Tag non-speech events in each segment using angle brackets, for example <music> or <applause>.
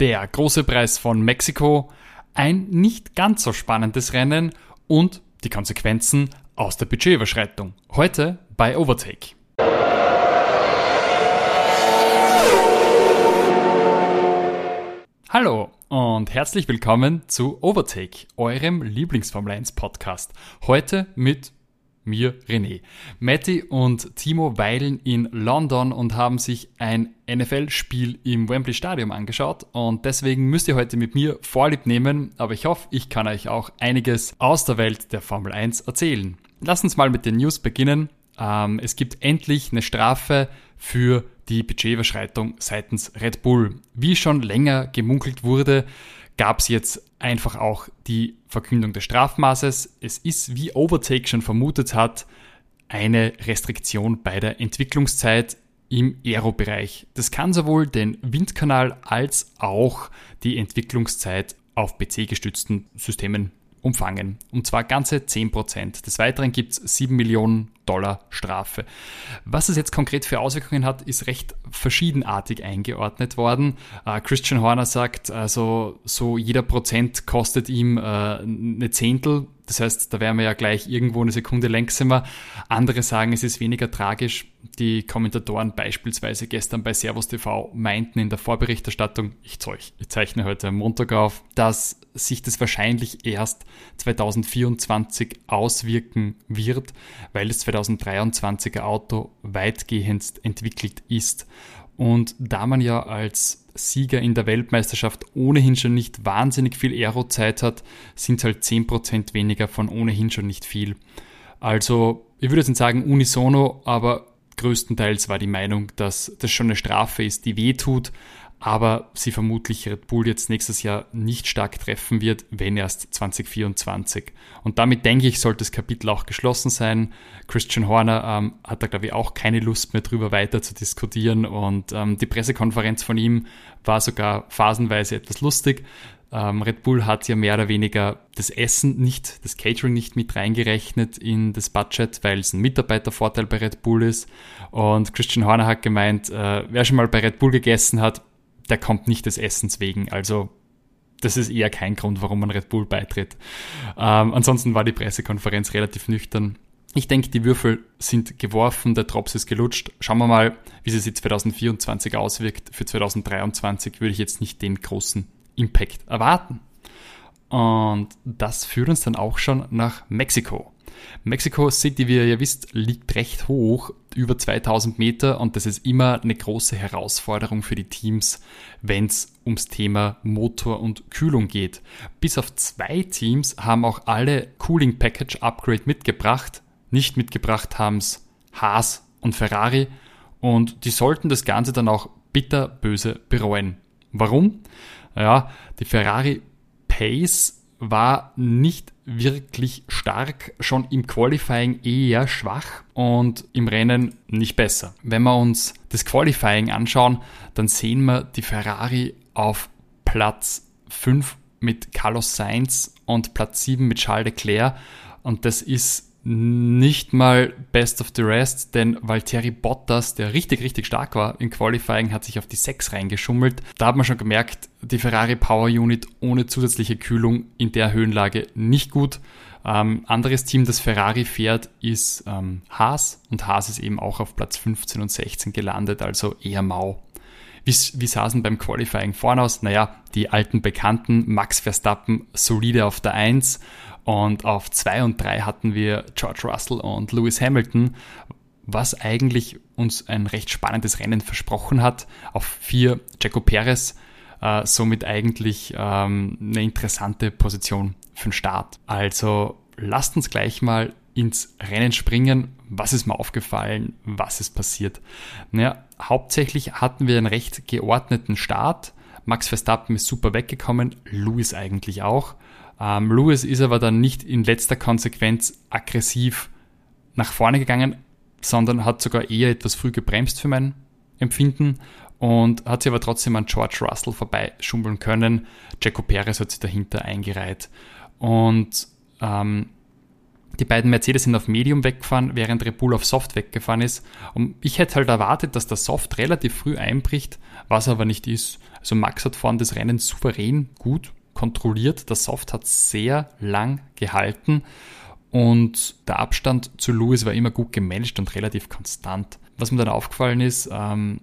der große Preis von Mexiko, ein nicht ganz so spannendes Rennen und die Konsequenzen aus der Budgetüberschreitung. Heute bei Overtake. Hallo und herzlich willkommen zu Overtake, eurem Lieblingsformel 1 Podcast. Heute mit mir René. Matti und Timo weilen in London und haben sich ein NFL-Spiel im Wembley Stadium angeschaut und deswegen müsst ihr heute mit mir Vorlieb nehmen, aber ich hoffe, ich kann euch auch einiges aus der Welt der Formel 1 erzählen. Lass uns mal mit den News beginnen. Ähm, es gibt endlich eine Strafe für die Budgetüberschreitung seitens Red Bull. Wie schon länger gemunkelt wurde, gab es jetzt einfach auch die Verkündung des Strafmaßes. Es ist, wie Overtake schon vermutet hat, eine Restriktion bei der Entwicklungszeit im Aero-Bereich. Das kann sowohl den Windkanal als auch die Entwicklungszeit auf PC-gestützten Systemen umfangen. Und zwar ganze 10%. Des Weiteren gibt es 7 Millionen Dollar Strafe. Was es jetzt konkret für Auswirkungen hat, ist recht verschiedenartig eingeordnet worden. Äh, Christian Horner sagt, also so jeder Prozent kostet ihm äh, eine Zehntel. Das heißt, da wären wir ja gleich irgendwo eine Sekunde langsamer. Andere sagen, es ist weniger tragisch. Die Kommentatoren beispielsweise gestern bei Servus TV meinten in der Vorberichterstattung, ich, zeichne heute Montag auf, dass sich das wahrscheinlich erst 2024 auswirken wird, weil es 2023er Auto weitgehend entwickelt ist. Und da man ja als Sieger in der Weltmeisterschaft ohnehin schon nicht wahnsinnig viel Aero-Zeit hat, sind halt 10% weniger von ohnehin schon nicht viel. Also, ich würde jetzt nicht sagen unisono, aber größtenteils war die Meinung, dass das schon eine Strafe ist, die weh tut, aber sie vermutlich Red Bull jetzt nächstes Jahr nicht stark treffen wird, wenn erst 2024. Und damit denke ich, sollte das Kapitel auch geschlossen sein. Christian Horner ähm, hat da, glaube ich, auch keine Lust mehr drüber weiter zu diskutieren und ähm, die Pressekonferenz von ihm war sogar phasenweise etwas lustig. Ähm, Red Bull hat ja mehr oder weniger das Essen nicht, das Catering nicht mit reingerechnet in das Budget, weil es ein Mitarbeitervorteil bei Red Bull ist. Und Christian Horner hat gemeint, äh, wer schon mal bei Red Bull gegessen hat, der kommt nicht des Essens wegen. Also das ist eher kein Grund, warum man Red Bull beitritt. Ähm, ansonsten war die Pressekonferenz relativ nüchtern. Ich denke, die Würfel sind geworfen, der Drops ist gelutscht. Schauen wir mal, wie sie sich 2024 auswirkt. Für 2023 würde ich jetzt nicht den großen Impact erwarten. Und das führt uns dann auch schon nach Mexiko. Mexico City, wie ihr ja wisst, liegt recht hoch, über 2000 Meter und das ist immer eine große Herausforderung für die Teams, wenn es ums Thema Motor und Kühlung geht. Bis auf zwei Teams haben auch alle Cooling Package Upgrade mitgebracht. Nicht mitgebracht haben es Haas und Ferrari und die sollten das Ganze dann auch bitterböse bereuen. Warum? Ja, die Ferrari Pace war nicht wirklich stark, schon im Qualifying eher schwach und im Rennen nicht besser. Wenn wir uns das Qualifying anschauen, dann sehen wir die Ferrari auf Platz 5 mit Carlos Sainz und Platz 7 mit Charles Leclerc und das ist nicht mal Best of the Rest, denn Valtteri Bottas, der richtig, richtig stark war im Qualifying, hat sich auf die 6 reingeschummelt. Da hat man schon gemerkt, die Ferrari Power Unit ohne zusätzliche Kühlung in der Höhenlage nicht gut. Ähm, anderes Team, das Ferrari fährt, ist ähm, Haas und Haas ist eben auch auf Platz 15 und 16 gelandet, also eher mau. Wie, wie denn beim Qualifying vorne aus? Naja, die alten Bekannten, Max Verstappen solide auf der 1 und auf 2 und 3 hatten wir George Russell und Lewis Hamilton, was eigentlich uns ein recht spannendes Rennen versprochen hat. Auf 4 Jaco Perez, äh, somit eigentlich ähm, eine interessante Position für den Start. Also lasst uns gleich mal ins Rennen springen. Was ist mir aufgefallen? Was ist passiert? Naja, hauptsächlich hatten wir einen recht geordneten Start. Max Verstappen ist super weggekommen, Lewis eigentlich auch. Ähm, Lewis ist aber dann nicht in letzter Konsequenz aggressiv nach vorne gegangen, sondern hat sogar eher etwas früh gebremst für mein Empfinden und hat sich aber trotzdem an George Russell vorbeischummeln können. Jaco Perez hat sich dahinter eingereiht. Und ähm, Die beiden Mercedes sind auf Medium weggefahren, während Red Bull auf Soft weggefahren ist. Und ich hätte halt erwartet, dass der Soft relativ früh einbricht, was aber nicht ist. Also Max hat vorne das Rennen souverän gut kontrolliert. Der Soft hat sehr lang gehalten und der Abstand zu Lewis war immer gut gemanagt und relativ konstant. Was mir dann aufgefallen ist, ähm,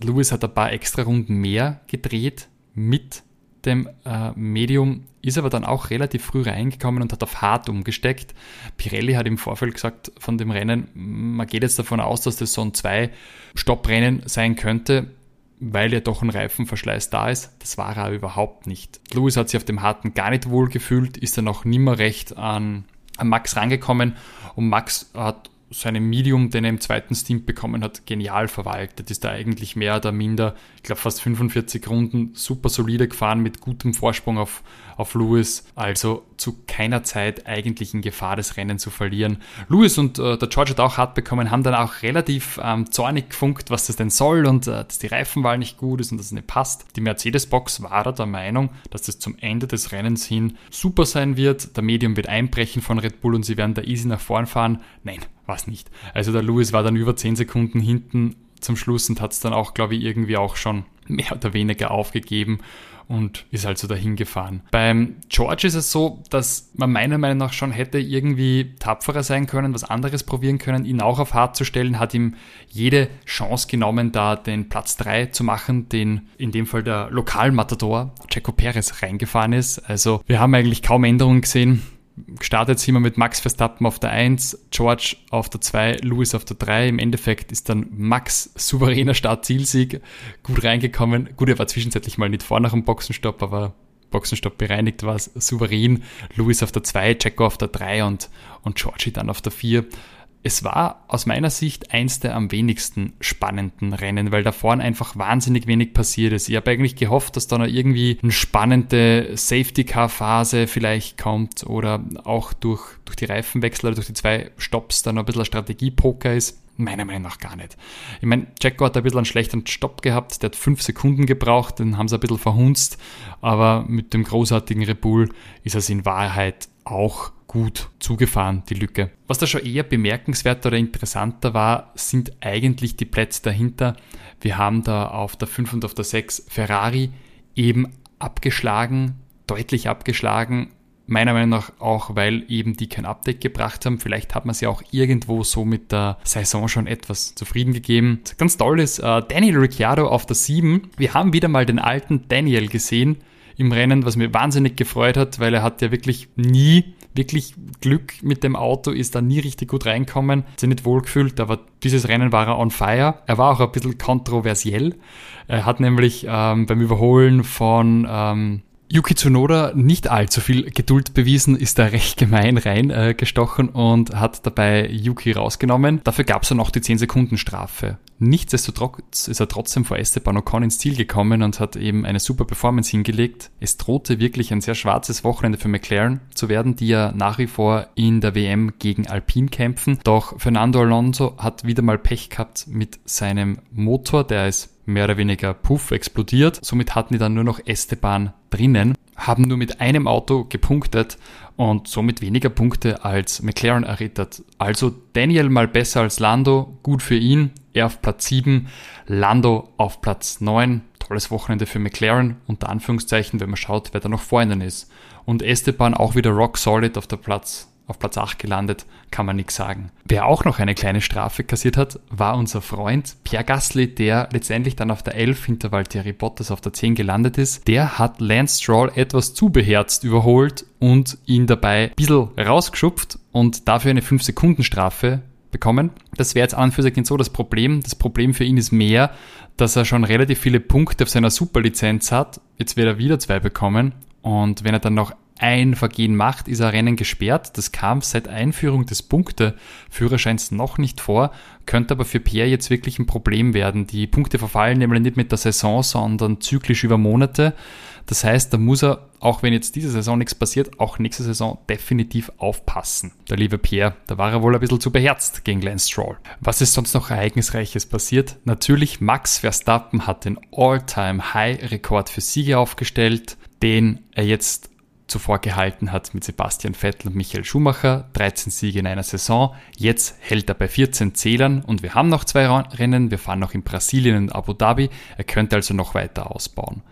Lewis hat ein paar extra Runden mehr gedreht mit dem äh, Medium, ist aber dann auch relativ früh reingekommen und hat auf hart umgesteckt. Pirelli hat im Vorfeld gesagt von dem Rennen, man geht jetzt davon aus, dass das so ein Zwei-Stopp-Rennen sein könnte, weil ja doch ein Reifenverschleiß da ist. Das war er überhaupt nicht. Lewis hat sich auf dem harten gar nicht wohl gefühlt, ist dann auch nimmer recht an, an Max rangekommen und Max hat seinem Medium, den er im zweiten Stint bekommen hat, genial verwaltet. Ist da eigentlich mehr oder minder, ich glaube fast 45 Runden, super solide gefahren mit gutem Vorsprung auf, auf Lewis. Also zu keiner Zeit eigentlich in Gefahr, das Rennen zu verlieren. Lewis und äh, der George hat auch hart bekommen, haben dann auch relativ ähm, zornig gefunkt, was das denn soll und äh, dass die Reifenwahl nicht gut ist und dass es nicht passt. Die Mercedes-Box war da der Meinung, dass das zum Ende des Rennens hin super sein wird. Der Medium wird einbrechen von Red Bull und sie werden da easy nach vorn fahren. Nein, was nicht. Also der Lewis war dann über 10 Sekunden hinten zum Schluss und hat es dann auch, glaube ich, irgendwie auch schon mehr oder weniger aufgegeben und ist also dahin gefahren. Beim George ist es so, dass man meiner Meinung nach schon hätte irgendwie tapferer sein können, was anderes probieren können, ihn auch auf hart zu stellen, hat ihm jede Chance genommen, da den Platz 3 zu machen, den in dem Fall der Lokalmatador Checo Perez reingefahren ist. Also wir haben eigentlich kaum Änderungen gesehen gestartet sind wir mit Max Verstappen auf der 1, George auf der 2, Lewis auf der 3. Im Endeffekt ist dann Max souveräner Start-Zielsieg gut reingekommen. Gut, er war zwischenzeitlich mal nicht vor nach dem Boxenstopp, aber Boxenstopp bereinigt war es souverän. Lewis auf der 2, Checo auf der 3 und, und Georgie dann auf der 4 es war aus meiner Sicht eins der am wenigsten spannenden Rennen, weil da vorne einfach wahnsinnig wenig passiert ist. Ich habe eigentlich gehofft, dass da noch irgendwie eine spannende Safety-Car-Phase vielleicht kommt oder auch durch, durch die Reifenwechsel oder durch die zwei Stops dann noch ein bisschen Strategie-Poker ist. Meiner Meinung nach gar nicht. Ich meine, Jacko hat ein bisschen einen schlechten Stopp gehabt, der hat fünf Sekunden gebraucht, den haben sie ein bisschen verhunzt, aber mit dem großartigen Rebull ist es in Wahrheit auch gut zugefahren, die Lücke. Was da schon eher bemerkenswert oder interessanter war, sind eigentlich die Plätze dahinter. Wir haben da auf der 5 und auf der 6 Ferrari eben abgeschlagen, deutlich abgeschlagen. Meiner Meinung nach auch, weil eben die kein Update gebracht haben. Vielleicht hat man sie auch irgendwo so mit der Saison schon etwas zufrieden gegeben. Ganz toll ist äh, Daniel Ricciardo auf der 7. Wir haben wieder mal den alten Daniel gesehen im Rennen, was mir wahnsinnig gefreut hat, weil er hat ja wirklich nie wirklich Glück mit dem Auto, ist da nie richtig gut reinkommen, hat sich nicht wohlgefühlt, aber dieses Rennen war er on fire. Er war auch ein bisschen kontroversiell. Er hat nämlich ähm, beim Überholen von ähm, Yuki Tsunoda nicht allzu viel Geduld bewiesen, ist da <laughs> recht gemein reingestochen äh, und hat dabei Yuki rausgenommen. Dafür gab es dann auch die 10 Sekunden Strafe. Nichtsdestotrotz ist er trotzdem vor Esteban Ocon ins Ziel gekommen und hat eben eine super Performance hingelegt. Es drohte wirklich ein sehr schwarzes Wochenende für McLaren zu werden, die ja nach wie vor in der WM gegen Alpine kämpfen. Doch Fernando Alonso hat wieder mal Pech gehabt mit seinem Motor, der ist mehr oder weniger puff explodiert. Somit hatten die dann nur noch Esteban drinnen, haben nur mit einem Auto gepunktet und somit weniger Punkte als McLaren errittert. Also Daniel mal besser als Lando, gut für ihn. Er auf Platz 7, Lando auf Platz 9. Tolles Wochenende für McLaren, unter Anführungszeichen, wenn man schaut, wer da noch vor ihnen ist. Und Esteban auch wieder rock solid auf der Platz auf Platz 8 gelandet, kann man nichts sagen. Wer auch noch eine kleine Strafe kassiert hat, war unser Freund Pierre Gasly, der letztendlich dann auf der 11 hinter Valtteri Bottas auf der 10 gelandet ist. Der hat Lance Stroll etwas zu beherzt überholt und ihn dabei ein bisschen rausgeschupft und dafür eine 5-Sekunden-Strafe bekommen. Das wäre jetzt an und für sich so das Problem. Das Problem für ihn ist mehr, dass er schon relativ viele Punkte auf seiner Superlizenz hat. Jetzt wird er wieder zwei bekommen. Und wenn er dann noch ein Vergehen macht, ist ein Rennen gesperrt. Das kam seit Einführung des Punkteführerscheins noch nicht vor, könnte aber für Pierre jetzt wirklich ein Problem werden. Die Punkte verfallen nämlich nicht mit der Saison, sondern zyklisch über Monate. Das heißt, da muss er, auch wenn jetzt diese Saison nichts passiert, auch nächste Saison definitiv aufpassen. Der liebe Pierre, da war er wohl ein bisschen zu beherzt gegen Lance Stroll. Was ist sonst noch Ereignisreiches passiert? Natürlich, Max Verstappen hat den All-Time-High-Rekord für Siege aufgestellt, den er jetzt zuvor gehalten hat mit Sebastian Vettel und Michael Schumacher, 13 Siege in einer Saison. Jetzt hält er bei 14 Zählern und wir haben noch zwei Rennen. Wir fahren noch in Brasilien und Abu Dhabi. Er könnte also noch weiter ausbauen.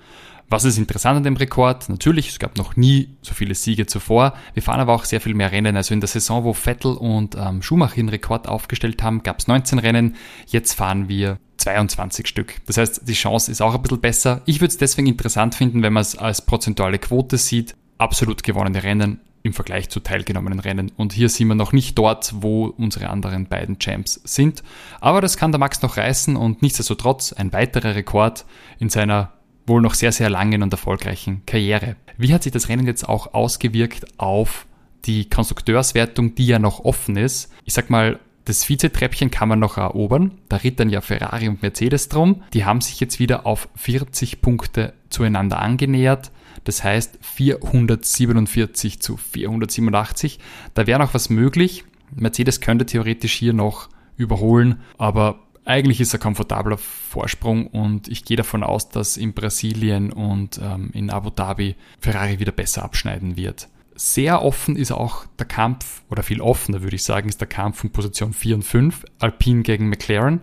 Was ist interessant an dem Rekord? Natürlich, es gab noch nie so viele Siege zuvor. Wir fahren aber auch sehr viel mehr Rennen. Also in der Saison, wo Vettel und ähm, Schumacher den Rekord aufgestellt haben, gab es 19 Rennen. Jetzt fahren wir 22 Stück. Das heißt, die Chance ist auch ein bisschen besser. Ich würde es deswegen interessant finden, wenn man es als prozentuale Quote sieht. Absolut gewonnene Rennen im Vergleich zu teilgenommenen Rennen. Und hier sind wir noch nicht dort, wo unsere anderen beiden Champs sind. Aber das kann der Max noch reißen und nichtsdestotrotz ein weiterer Rekord in seiner wohl noch sehr, sehr langen und erfolgreichen Karriere. Wie hat sich das Rennen jetzt auch ausgewirkt auf die Konstrukteurswertung, die ja noch offen ist? Ich sag mal, das Vizetreppchen kann man noch erobern. Da rittern ja Ferrari und Mercedes drum. Die haben sich jetzt wieder auf 40 Punkte zueinander angenähert. Das heißt 447 zu 487. Da wäre noch was möglich. Mercedes könnte theoretisch hier noch überholen, aber eigentlich ist ein komfortabler Vorsprung und ich gehe davon aus, dass in Brasilien und ähm, in Abu Dhabi Ferrari wieder besser abschneiden wird. Sehr offen ist auch der Kampf, oder viel offener würde ich sagen, ist der Kampf von Position 4 und 5, Alpine gegen McLaren.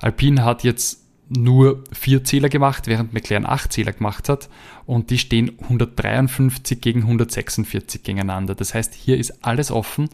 Alpine hat jetzt nur vier Zähler gemacht, während McLaren acht Zähler gemacht hat und die stehen 153 gegen 146 gegeneinander. Das heißt, hier ist alles offen.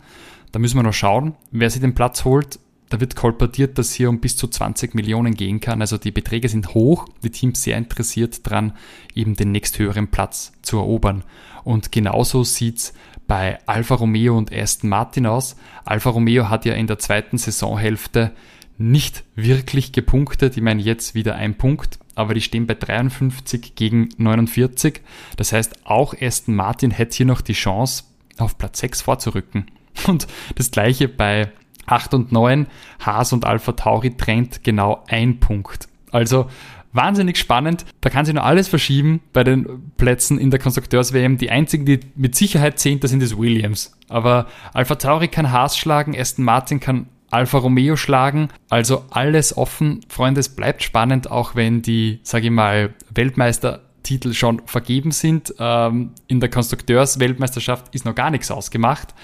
Da müssen wir noch schauen, wer sich den Platz holt da wird kolportiert, dass hier um bis zu 20 Millionen gehen kann. Also die Beträge sind hoch, die Teams sehr interessiert daran, eben den nächsthöheren Platz zu erobern. Und genauso sieht's bei Alfa Romeo und Aston Martin aus. Alfa Romeo hat ja in der zweiten Saisonhälfte nicht wirklich gepunktet. Ich meine, jetzt wieder ein Punkt, aber die stehen bei 53 gegen 49. Das heißt, auch Aston Martin hätte hier noch die Chance, auf Platz 6 vorzurücken. Und das gleiche bei 8 und 9, Haas und Alpha Tauri trennt genau ein Punkt. Also wahnsinnig spannend. Da kann sich nur alles verschieben bei den Plätzen in der Konstrukteurs-WM. Die einzigen, die mit Sicherheit zehnt, das sind das Williams. Aber Alpha Tauri kann Haas schlagen, Aston Martin kann Alfa Romeo schlagen. Also alles offen. Freunde, es bleibt spannend, auch wenn die, sage ich mal, Weltmeistertitel schon vergeben sind. Ähm, in der Konstrukteurs-Weltmeisterschaft ist noch gar nichts ausgemacht.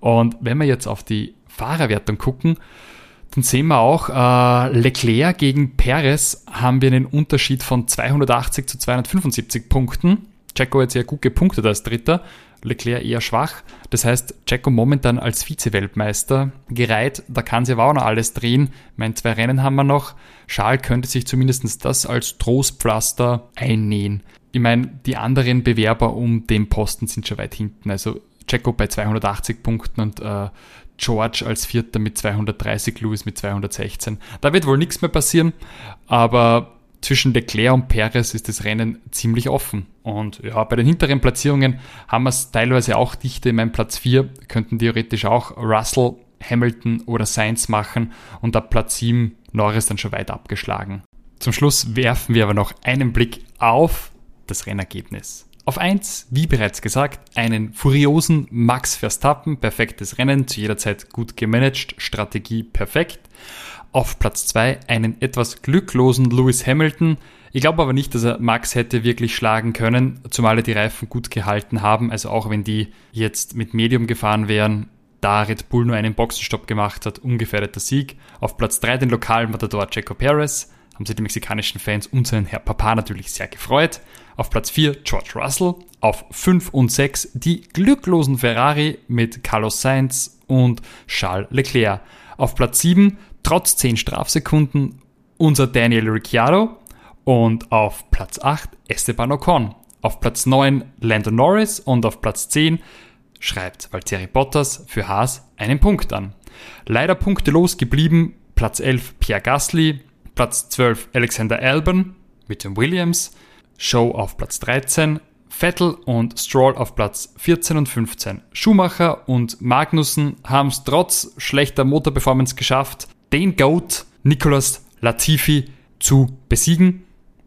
Und wenn wir jetzt auf die Fahrerwertung gucken, dann sehen wir auch, äh, Leclerc gegen Perez haben wir einen Unterschied von 280 zu 275 Punkten. Checo jetzt sehr gut gepunktet als Dritter, Leclerc eher schwach. Das heißt, Checo momentan als Vize-Weltmeister gereiht. Da kann sich aber auch noch alles drehen. Ich meine, zwei Rennen haben wir noch. Charles könnte sich zumindest das als Trostpflaster einnähen. Ich meine, die anderen Bewerber um den Posten sind schon weit hinten. Also Checo bei 280 Punkten und äh, George als Vierter mit 230, Lewis mit 216. Da wird wohl nichts mehr passieren, aber zwischen Leclerc und Perez ist das Rennen ziemlich offen. Und ja, bei den hinteren Platzierungen haben wir es teilweise auch dichte. In meinem Platz 4 könnten theoretisch auch Russell, Hamilton oder Sainz machen und ab Platz 7 Norris dann schon weit abgeschlagen. Zum Schluss werfen wir aber noch einen Blick auf das Rennergebnis. Auf 1, wie bereits gesagt, einen furiosen Max Verstappen, perfektes Rennen, zu jeder Zeit gut gemanagt, Strategie perfekt. Auf Platz 2 einen etwas glücklosen Lewis Hamilton. Ich glaube aber nicht, dass er Max hätte wirklich schlagen können, zumal er die Reifen gut gehalten haben. Also auch wenn die jetzt mit Medium gefahren wären, da Red Bull nur einen Boxenstopp gemacht hat, ungefährdeter Sieg. Auf Platz 3 den lokalen Matador Checo Perez haben sich die mexikanischen Fans und sein Herr Papa natürlich sehr gefreut. Auf Platz 4 George Russell. Auf 5 und 6 die glücklosen Ferrari mit Carlos Sainz und Charles Leclerc. Auf Platz 7 trotz 10 Strafsekunden unser Daniel Ricciardo. Und auf Platz 8 Esteban Ocon. Auf Platz 9 Lando Norris und auf Platz 10 schreibt Valtteri Bottas für Haas einen Punkt an. Leider punktelos geblieben Platz 11 Pierre Gasly, Platz 12 Alexander Albon mit dem Williams, Show auf Platz 13, Vettel und Stroll auf Platz 14 und 15. Schumacher und Magnussen haben es trotz schlechter Motorperformance geschafft, den GOAT Nicolas Latifi zu besiegen,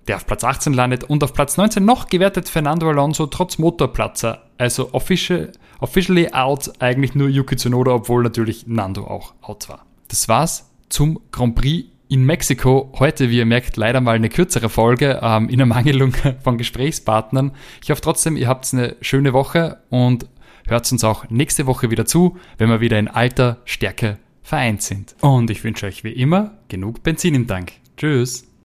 der auf Platz 18 landet und auf Platz 19 noch gewertet Fernando Alonso trotz Motorplatzer. Also official, officially out eigentlich nur Yuki Tsunoda, obwohl natürlich Nando auch out war. Das war's zum Grand Prix in Mexiko. Heute, wie ihr merkt, leider mal eine kürzere Folge ähm, in Ermangelung <laughs> von Gesprächspartnern. Ich hoffe trotzdem, ihr habt eine schöne Woche und hört uns auch nächste Woche wieder zu, wenn wir wieder in alter Stärke vereint sind. Und ich wünsche euch wie immer genug Benzin im Tank. Tschüss.